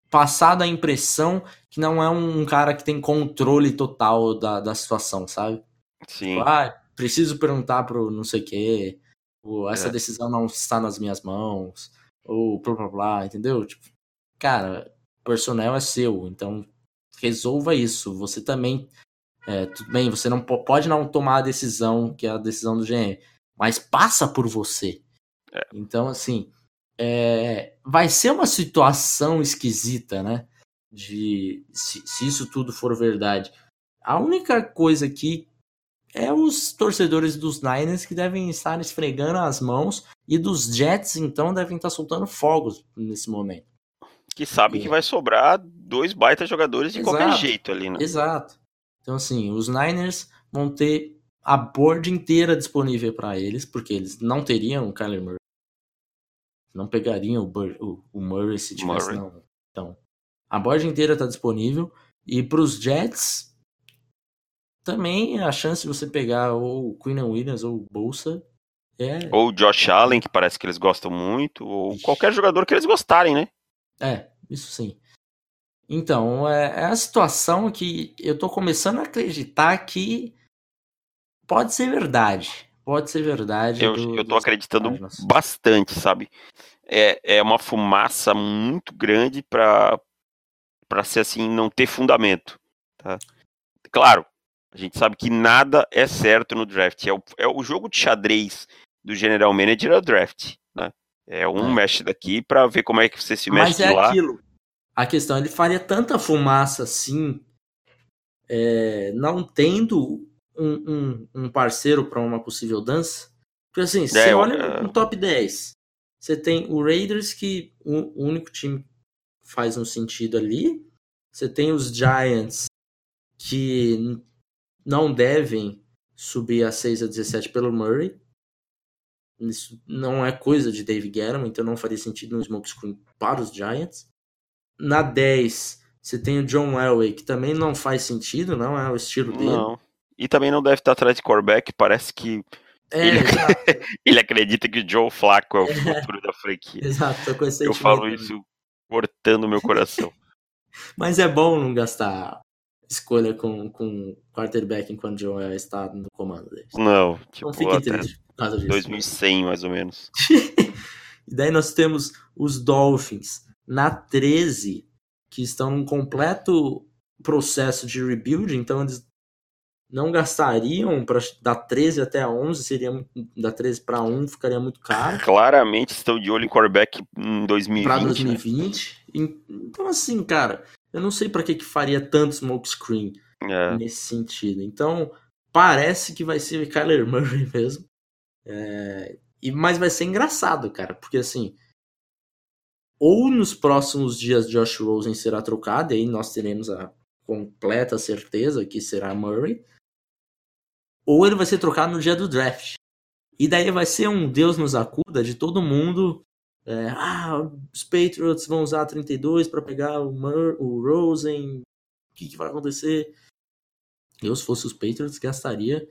passado a impressão que não é um cara que tem controle total da, da situação, sabe? Sim. Ah, preciso perguntar pro não sei o quê, ou essa É. decisão não está nas minhas mãos, ou blá blá blá, entendeu? Tipo, cara, o personnel é seu, então resolva isso. Você também, é, tudo bem, você não po- pode não tomar a decisão que é a decisão do GM, mas passa por você. É. Então, assim, é, vai ser uma situação esquisita, né? De se, se isso tudo for verdade. A única coisa que é os torcedores dos Niners que devem estar esfregando as mãos e dos Jets, então, devem estar soltando fogos nesse momento. Que sabe que vai sobrar dois baita jogadores de qualquer Exato. jeito ali, né? Exato. Então, assim, os Niners vão ter a board inteira disponível para eles, porque eles não teriam o Kyler Murray. Não pegariam o, Bur- o- o Murray se tivesse, Murray. não. Então, a board inteira está disponível. E para os Jets, também a chance de você pegar ou o Queen Williams ou o Bolsa é, Ou o Josh Allen, que parece que eles gostam muito, ou qualquer jogador que eles gostarem, né? É, isso sim. Então, é, é a situação que eu tô começando a acreditar que pode ser verdade. Pode ser verdade. Eu, do- eu tô acreditando Cardinals. bastante, sabe? É, é uma fumaça muito grande pra, pra ser assim, não ter fundamento. Tá? Claro, a gente sabe que nada é certo no draft. É o, é o jogo de xadrez do General Manager é o draft. Né? É um É. mexe daqui pra ver como é que você se mexe Mas é lá. aquilo. A questão, ele faria tanta fumaça assim, é, não tendo um, um, um parceiro para uma possível dança. Porque assim, você É, olha é. no top 10, você tem o Raiders, que o único time faz um sentido ali. Você tem os Giants, que não devem subir a 6 a 17 pelo Murray. Isso não é coisa de Dave Guerrero, então não faria sentido um smokescreen para os Giants. Na 10, você tem o John Elway, que também não faz sentido, não é o estilo dele. Não. E também não deve estar atrás de quarterback, parece que É, Ele- ele acredita que o Joe Flacco é o futuro da franquia. exato, tô com esse Eu falo também. isso cortando meu coração. Mas é bom não gastar escolha com, com quarterback enquanto John Elway está no comando dele. Não, tipo, Não fique triste por causa disso. 2100 mais ou menos. E daí nós temos os Dolphins na 13, que estão num completo processo de rebuild, então eles não gastariam para da 13 até a 11, seria da 13 para 1 ficaria muito caro Claramente estão de olho em quarterback em 2020. para né? 2020. Então assim, cara, eu não sei para que que faria tanto smokescreen É, nesse sentido. Então, parece que vai ser Kyler Murray mesmo. É, e, mas vai ser engraçado, cara, porque assim. Ou nos próximos dias Josh Rosen será trocado, e aí nós teremos a completa certeza que será Murray. Ou ele vai ser trocado no dia do draft. E daí vai ser um Deus nos acuda de todo mundo. É, ah, os Patriots vão usar 32 para pegar o, Mur o Rosen. O que, que vai acontecer? Eu, se fosse os Patriots, gastaria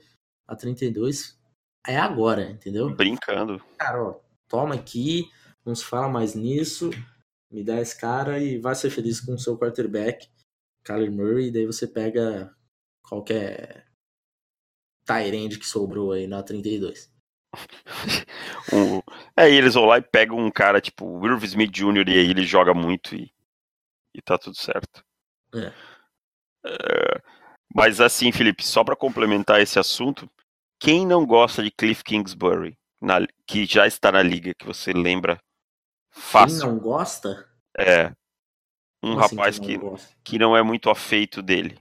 a 32 é agora, entendeu? brincando. Cara, ó, toma aqui, não se fala mais nisso, me dá esse cara e vai ser feliz com o seu quarterback, Kyler Murray, e daí você pega qualquer Tyrande que sobrou aí na 32. O- É, e eles vão lá e pegam um cara tipo o Irv Smith Jr. e aí ele joga muito e e tá tudo certo. É. É, mas assim, Felipe, só para complementar esse assunto, quem não gosta de Cliff Kingsbury, na- que já está na liga, que você lembra Quem fácil, não gosta? é um Como assim rapaz quem que, não gosta? que não é muito afeito dele.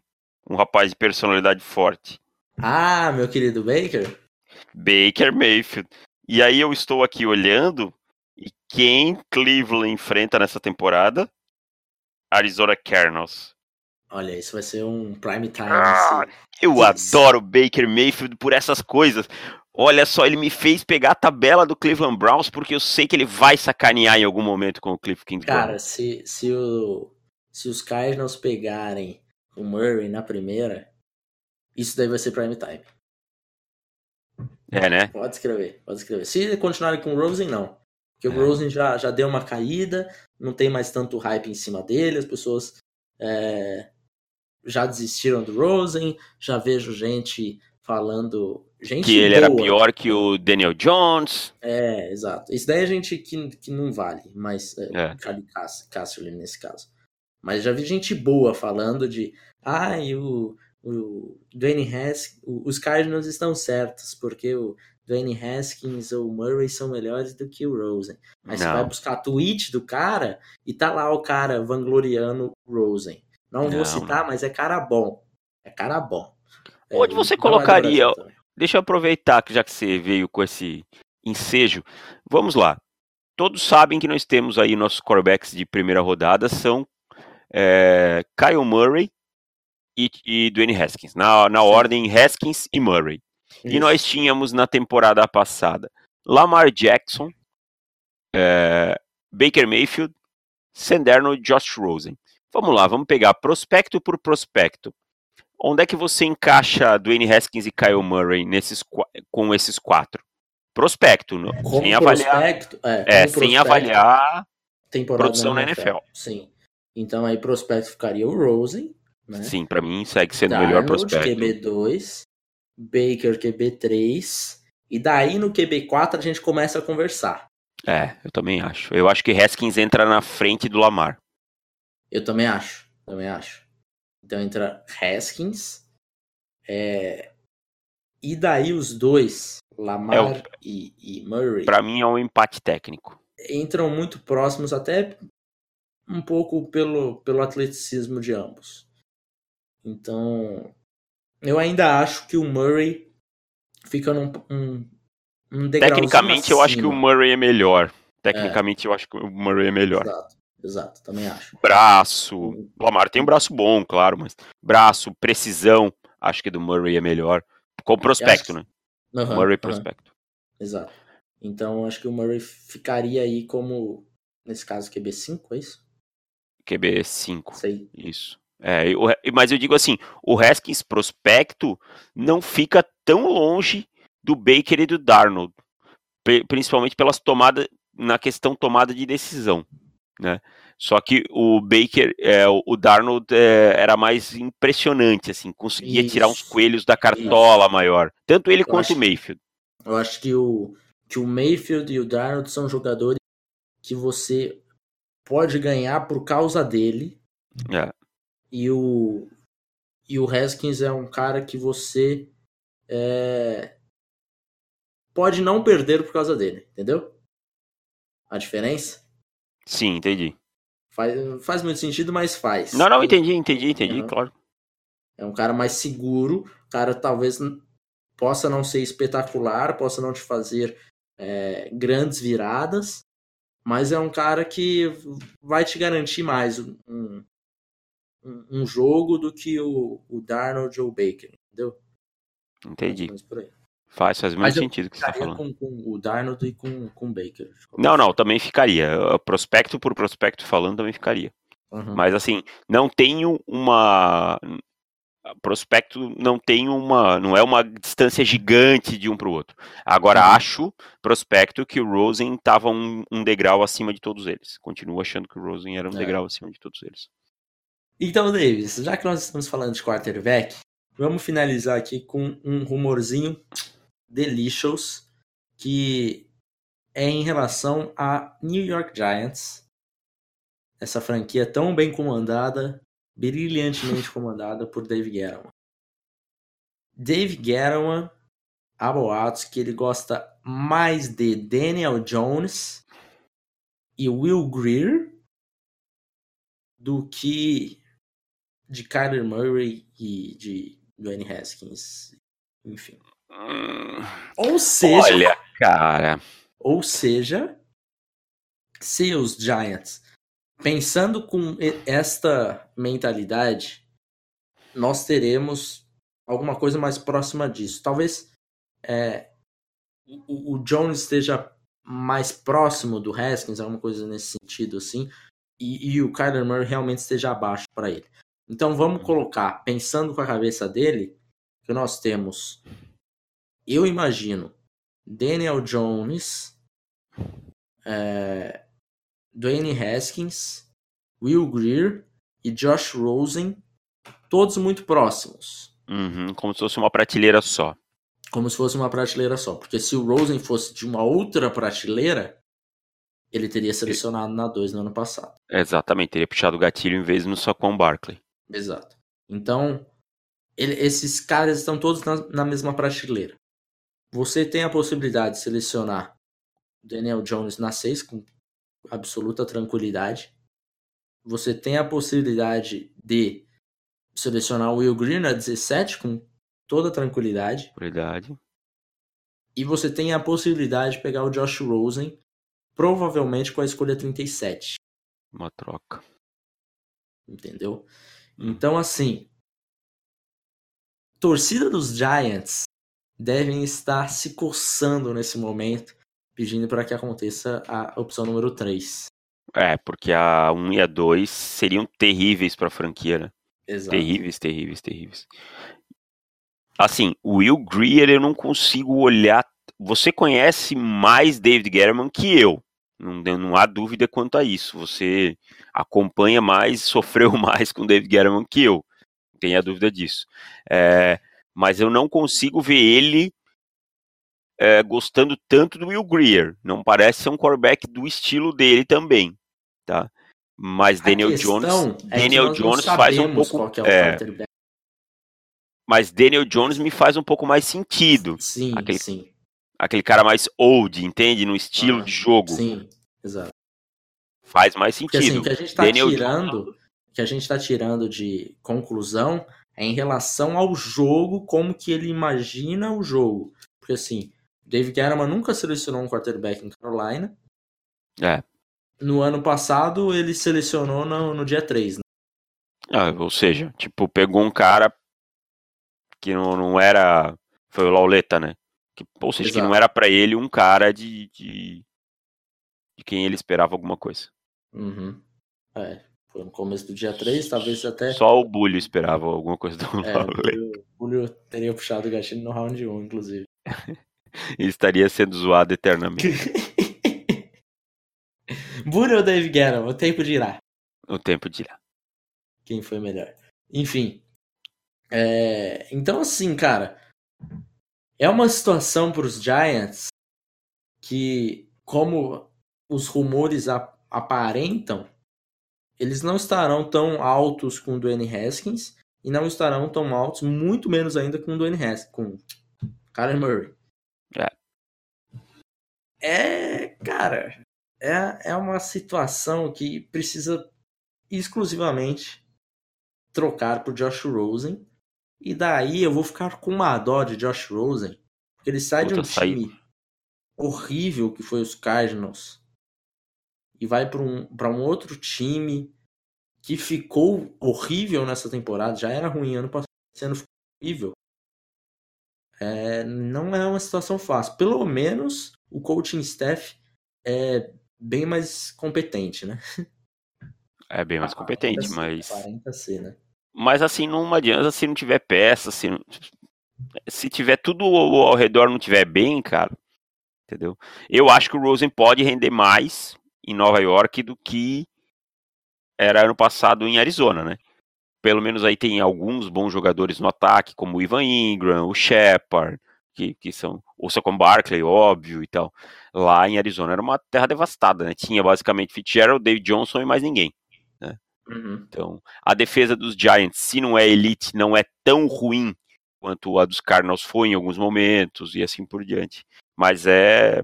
Um rapaz de personalidade forte. Ah, meu querido Baker? Baker Mayfield. E aí eu estou aqui olhando e quem Cleveland enfrenta nessa temporada? Arizona Cardinals. Olha, isso vai ser um prime time. Ah, esse- Eu adoro Baker Mayfield por essas coisas. Olha só, ele me fez pegar a tabela do Cleveland Browns porque eu sei que ele vai sacanear em algum momento com o Cliff Kingsbury. Cara, se, se, o, se os Cardinals pegarem o Murray na primeira, isso daí vai ser prime time. É, né? Pode escrever, pode escrever. Se continuarem com o Rosen, não. Porque o É. Rosen já, já deu uma caída, não tem mais tanto hype em cima dele, as pessoas é, já desistiram do Rosen, já vejo gente falando. Gente Que ele era boa. pior que o Daniel Jones. É, exato. Isso daí é gente que, que não vale, mas é, É. Casserly nesse caso. Mas já vi gente boa falando de ah, e o, o Dwayne Haskins, os Cardinals estão certos, porque o Dwayne Haskins ou o Murray são melhores do que o Rosen. Você Não. vai buscar tweet do cara e tá lá o cara vangloriando o Rosen. Não, Não, vou citar, mas é cara bom. É cara bom. É, Onde você não é do colocaria-. Deixa eu aproveitar que já que você veio com esse ensejo. Vamos lá. Todos sabem que nós temos aí nossos quarterbacks de primeira rodada são é, Kyle Murray e, e Dwayne Haskins. Na, na Sim. ordem Haskins e Murray. E Isso. nós tínhamos na temporada passada Lamar Jackson, é, Baker Mayfield, Sanderno e Josh Rosen. Vamos lá, vamos pegar prospecto por prospecto. Onde é que você encaixa Dwayne Haskins e Kyle Murray nesses, com esses quatro? Prospecto, não- Como sem avaliar. prospecto, é, É, como sem avaliar. produção na NFL. Sim. Então aí prospecto ficaria o Rosen, né? Sim, pra mim segue sendo o melhor prospecto. QB2, Baker QB3, e daí no QB4 a gente começa a conversar. É, eu também acho. Eu acho que Haskins entra na frente do Lamar. Eu também acho, também acho. Então entra Haskins, é, e daí os dois, Lamar É e, e Murray, Pra mim é um empate técnico. entram muito próximos, até um pouco pelo, pelo atleticismo de ambos. Então, eu ainda acho que o Murray fica num um, um Tecnicamente, eu acho que o. Murray é melhor. Tecnicamente, eu acho que o Murray é melhor. Exato, exato, também acho. Braço. O Lamar tem um braço bom, claro, mas braço, precisão, acho que do Murray é melhor. Com prospecto, né? Aham, Murray aham, prospecto. exato. Então, acho que o Murray ficaria aí como, nesse caso, QB5, é isso? QB 5. Sei. Isso. É, mas eu digo assim, o Haskins prospecto não fica tão longe do Baker e do Darnold, pri- principalmente pelas tomadas na questão tomada de decisão, né? Só que o Baker, é, o Darnold é, era mais impressionante, assim, conseguia tirar uns Isso. coelhos da cartola maior, tanto ele Eu quanto acho o Mayfield. Eu acho que o, que o Mayfield e o Darnold são jogadores que você pode ganhar por causa dele. É. E o, e o Haskins é um cara que você é, pode não perder por causa dele, entendeu? A diferença? Sim, entendi. Faz, faz muito sentido, mas faz. Não, não, entendi, entendi, entendi, Uhum. claro. É um cara mais seguro, cara talvez possa não ser espetacular, possa não te fazer é, grandes viradas, mas é um cara que vai te garantir mais um, um, um jogo do que o, o Darnold ou o Baker, entendeu? Entendi. Mais. Faz, faz eu sentido que você tá Ficaria falando. com, com o Darnold e com, com o Baker. Não, não, também ficaria. Prospecto por prospecto falando, também ficaria. Uhum. Mas assim, não tenho uma. Prospecto não tem uma. Não é uma distância gigante de um para o outro. Agora, Uhum. acho, prospecto, que o Rosen estava um, um degrau acima de todos eles. Continuo achando que o Rosen era um É. degrau acima de todos eles. Então, Davis, já que nós estamos falando de quarterback, vamos finalizar aqui com um rumorzinho delicious que é em relação a New York Giants. essa franquia tão bem comandada, brilhantemente comandada por Dave Gettleman. Dave Gettleman, há boatos que ele gosta mais de Daniel Jones e Will Greer do que de Kyler Murray e de Dwayne Haskins, enfim. Hum, Ou seja, olha, cara. ou seja, se os Giants, pensando com esta mentalidade, nós teremos alguma coisa mais próxima disso. Talvez é, o, o Jones esteja mais próximo do Haskins, alguma coisa nesse sentido, assim, e, e o Kyler Murray realmente esteja abaixo para ele. Então vamos colocar, pensando com a cabeça dele, que nós temos, eu imagino, Daniel Jones, é, Dwayne Haskins, Will Greer e Josh Rosen, todos muito próximos. Uhum, como se fosse uma prateleira só. Como se fosse uma prateleira só. Porque se o Rosen fosse de uma outra prateleira, ele teria selecionado na 2 no ano passado. Exatamente, teria puxado o gatilho em vez no Saquon Barkley. Exato. Então, ele- esses caras estão todos na, na mesma prateleira. Você tem a possibilidade de selecionar Daniel Jones na 6 com absoluta tranquilidade. Você tem a possibilidade de selecionar o Will Green na 17 com toda tranquilidade. Verdade. E você tem a possibilidade de pegar o Josh Rosen, provavelmente com a escolha 37. Uma troca. Entendeu? Então, assim, torcida dos Giants devem estar se coçando nesse momento, pedindo para que aconteça a opção número 3. É, porque a 1 e a 2 seriam terríveis pra franquia, né? Exato. Terríveis, terríveis, terríveis. Assim, o Will Greer eu não consigo olhar. Você conhece mais David Guerrero que eu. Não, não há dúvida quanto a isso. Você acompanha mais, sofreu mais com David Guerrero que eu. Não tenha dúvida disso. É, mas eu não consigo ver ele é, gostando tanto do Will Greer. Não parece ser um quarterback do estilo dele também, tá? Mas A Daniel Jones, é Daniel Jones faz um pouco, é o é, mas Daniel Jones me faz um pouco mais sentido. Sim, aquele- sim, Aquele cara mais old, entende? No estilo Ah, de jogo. sim, exato. Faz mais Porque assim, sentido. o que a gente tá Daniel tirando, que a gente tá tirando de conclusão é em relação ao jogo, como que ele imagina o jogo. Porque assim, Dave Gettleman nunca selecionou um quarterback em Carolina. É. No ano passado, ele selecionou no, no dia 3, né? Ah, ou seja, tipo, pegou um cara que não, não era. Foi o Lauleta, né? Que, ou seja, que não Exato. era pra ele um cara de, de. de quem ele esperava alguma coisa. Uhum. É, foi no começo do dia 3, talvez até. Só o Bulho esperava alguma coisa do É, Lauleta. o Julio teria puxado o gatilho no round 1, inclusive. Ele estaria sendo zoado eternamente. Bully ou Dave Gettleman? O tempo dirá. O tempo dirá. quem foi melhor. Enfim. É, então, assim, cara, é uma situação para os Giants que, como os rumores ap- aparentam, eles não estarão tão altos com o Dwayne Haskins e não estarão tão altos, muito menos ainda com o Dwayne Haskins, com Kyler Murray. É, cara, é, é uma situação que precisa exclusivamente trocar por Josh Rosen. E daí eu vou ficar com uma dó de Josh Rosen, porque ele sai de um Puta, time horrível que foi os Cardinals e vai para um, pra um outro time que ficou horrível nessa temporada, já era ruim ano passado, esse ano ficou horrível. É, não é uma situação fácil. Pelo menos o coaching staff é bem mais competente, né? É bem mais competente, Aparenta mas. ser, Aparenta ser, né? Mas assim, não adianta se não tiver peça, se, se tiver tudo ao ao redor não tiver bem, cara. Entendeu? Eu acho que o Rosen pode render mais em Nova York do que era ano passado em Arizona, né? Pelo menos aí tem alguns bons jogadores no ataque, como o Ivan Ingram, o Shepard, que, que são. O Saquon Barkley, óbvio e tal. Lá em Arizona era uma terra devastada, né? Tinha basicamente Fitzgerald, David Johnson e mais ninguém. Uhum. Então, a defesa dos Giants, se não é elite, não é tão ruim quanto a dos Cardinals foi em alguns momentos e assim por diante. Mas é,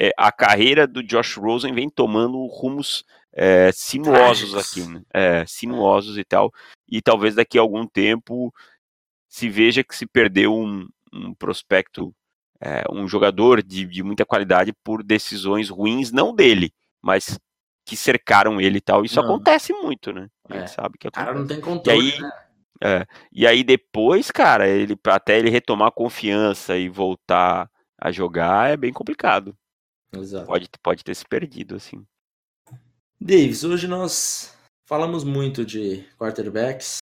é a carreira do Josh Rosen vem tomando rumos é, sinuosos aqui, né? é, sinuosos e tal. E talvez daqui a algum tempo se veja que se perdeu um, um prospecto, é, um jogador de, de muita qualidade por decisões ruins, não dele, mas que cercaram ele e tal. Isso não. acontece muito, né? A gente é. sabe que acontece. Cara, não tem controle, e aí, né? é, e aí depois, cara, ele até ele retomar a confiança e voltar a jogar é bem complicado. Exato. Pode, pode ter se perdido, assim. Davis, hoje nós falamos muito de quarterbacks.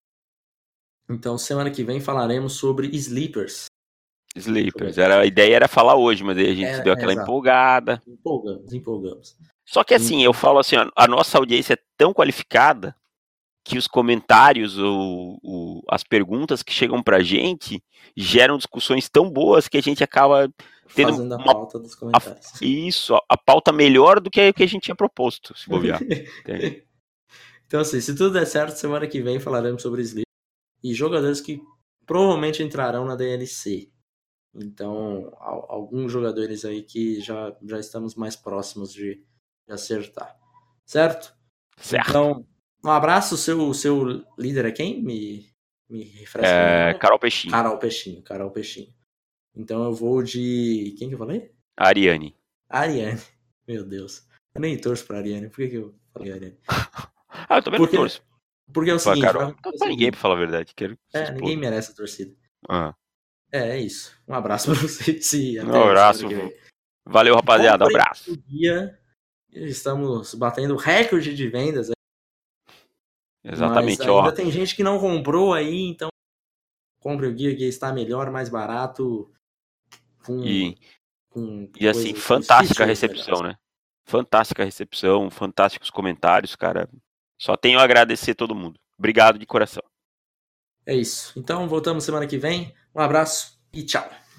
Então, semana que vem falaremos sobre sleepers. Sleepers. Era, a ideia era falar hoje, mas aí a gente é, deu aquela é, empolgada. Empolgamos, empolgamos. Só que assim, eu falo assim, a nossa audiência é tão qualificada que os comentários ou, ou, as perguntas que chegam pra gente geram discussões tão boas que a gente acaba tendo Fazendo a pauta dos comentários. A, isso, a, a, pauta melhor do que a que a gente tinha proposto, se bobear. então assim, se tudo der certo, semana que vem falaremos sobre Sleep e jogadores que provavelmente entrarão na DLC. Então, alguns jogadores aí que já, já estamos mais próximos de, de acertar. Certo? Certo. Então, um abraço. Seu, seu líder é quem? Me, me refresca. É, Carol Peixinho. Carol Peixinho, Carol Peixinho. Então eu vou de. Quem que eu falei? Ariane. Ariane. Meu Deus. Eu nem torço pra Ariane. Por que, que eu falei Ariane? ah, eu também porque, não torço. Porque é o seguinte. Carol, não é ninguém, pra falar a verdade. Quero é, ninguém merece a torcida. Ah. É, é isso. Um abraço pra vocês. E até um abraço. Valeu, rapaziada. Um abraço. Dia, estamos batendo recorde de vendas. Exatamente. Mas ainda ó. tem gente que não comprou aí, então compre o guia que está melhor, mais barato. Com, e, com e assim, fantástica a recepção, né? Fantástica a recepção, fantásticos comentários, cara. Só tenho a agradecer todo mundo. Obrigado de coração. É isso. Então voltamos semana que vem. Um abraço e tchau.